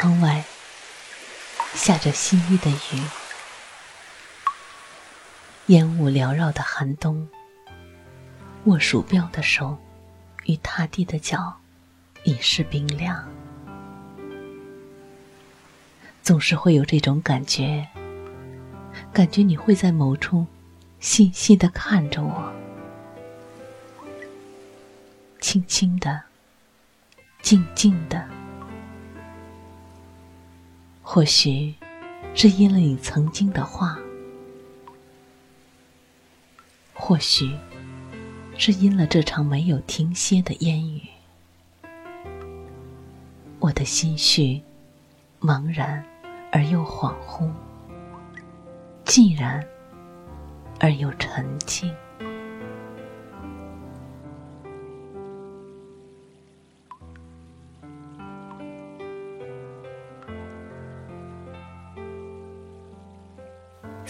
窗外下着淅沥的雨，烟雾缭绕的寒冬，握鼠标的手与踏地的脚已是冰凉。总是会有这种感觉，感觉你会在某处细细的看着我，轻轻的，静静的。或许是因了你曾经的话，或许是因了这场没有停歇的烟雨，我的心绪茫然而又恍惚，寂然而又沉静。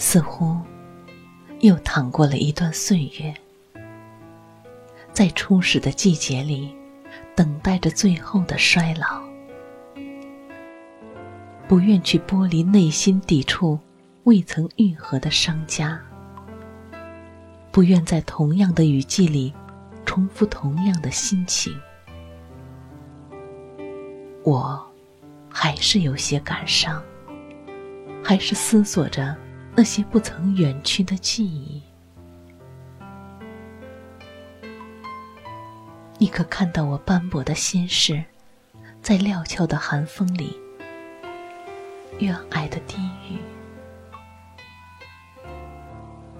似乎又淌过了一段岁月，在初始的季节里，等待着最后的衰老。不愿去剥离内心抵触未曾愈合的伤痂，不愿在同样的雨季里重复同样的心情。我还是有些感伤，还是思索着。那些不曾远去的记忆，你可看到我斑驳的心事，在料峭的寒风里，远矮的低语？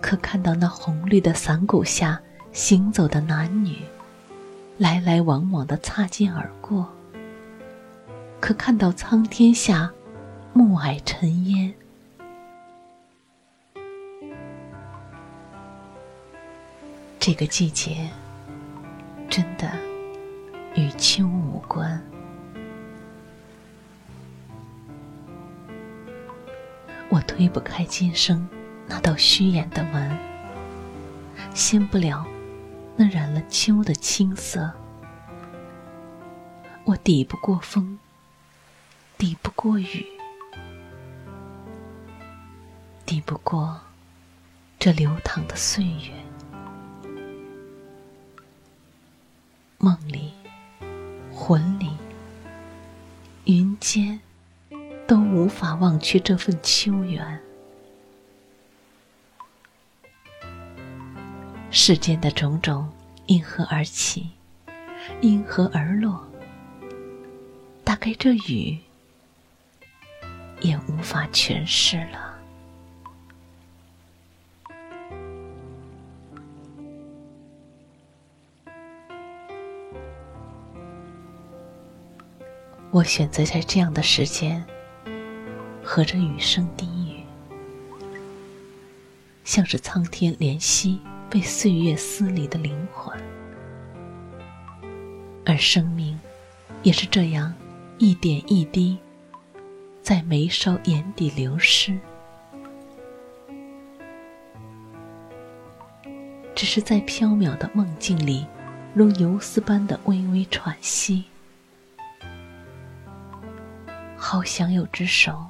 可看到那红绿的伞骨下行走的男女，来来往往的擦肩而过？可看到苍天下暮霭沉烟？这个季节真的与秋无关。我推不开今生那道虚掩的门，掀不了那染了秋的青涩。我抵不过风，抵不过雨，抵不过这流淌的岁月。梦里、魂里、云间，都无法忘却这份秋缘。世间的种种，因何而起？因何而落？大概这雨，也无法诠释了。我选择在这样的时间，和着雨声低语，像是苍天怜惜被岁月撕离的灵魂，而生命也是这样一点一滴，在眉梢眼底流失，只是在飘渺的梦境里，如游丝般的微微喘息。好想有只手，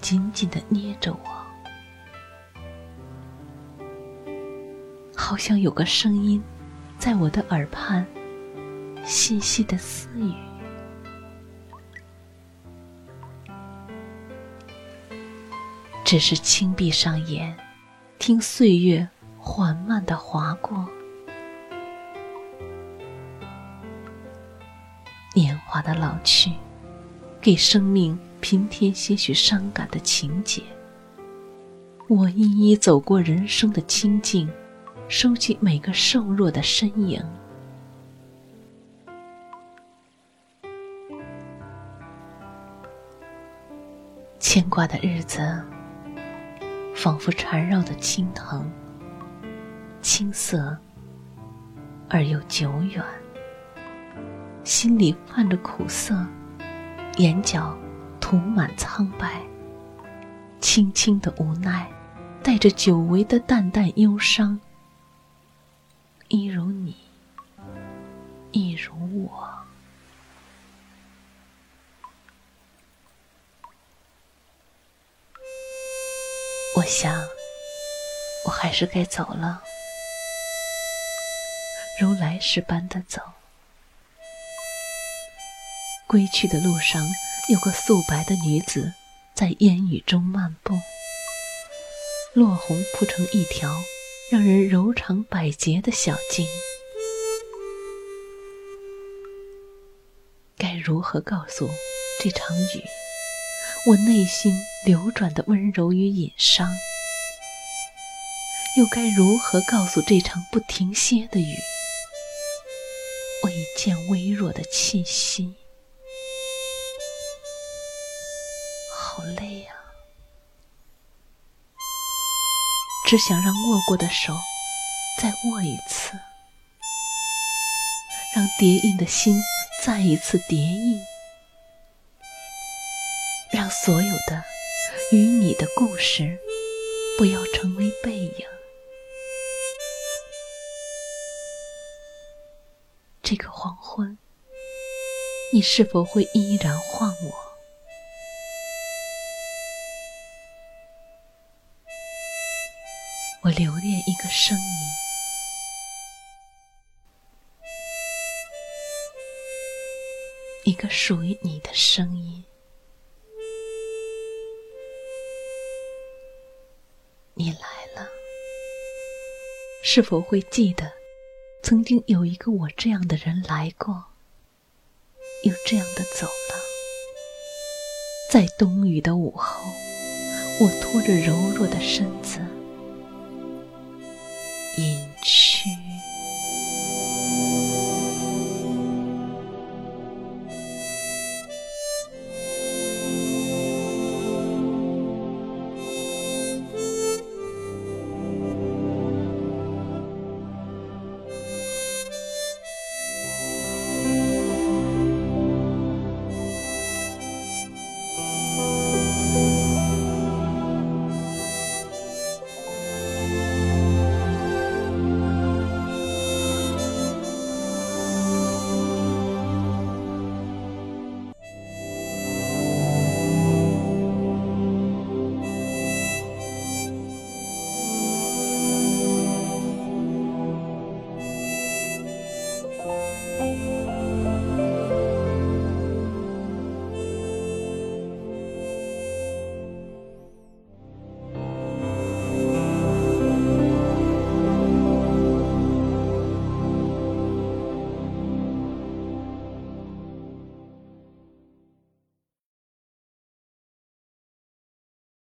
紧紧的捏着我；好想有个声音，在我的耳畔细细的私语。只是轻闭上眼，听岁月缓慢的划过。年华的老去，给生命平添些许伤感的情节。我一一走过人生的清静，收起每个瘦弱的身影。牵挂的日子，仿佛缠绕的青藤，青涩而又久远。心里泛着苦涩，眼角涂满苍白，轻轻的无奈，带着久违的淡淡忧伤。一如你，一如我。我想，我还是该走了，如来时般的走。归去的路上，有个素白的女子在烟雨中漫步，落红铺成一条让人柔肠百结的小径。该如何告诉这场雨，我内心流转的温柔与隐伤？又该如何告诉这场不停歇的雨，我一见微弱的气息？只想让握过的手再握一次，让叠印的心再一次叠印，让所有的与你的故事不要成为背影。这个黄昏，你是否会依然唤我？我留恋一个声音，一个属于你的声音。你来了，是否会记得，曾经有一个我这样的人来过，又这样的走了？在冬雨的午后，我拖着柔弱的身子。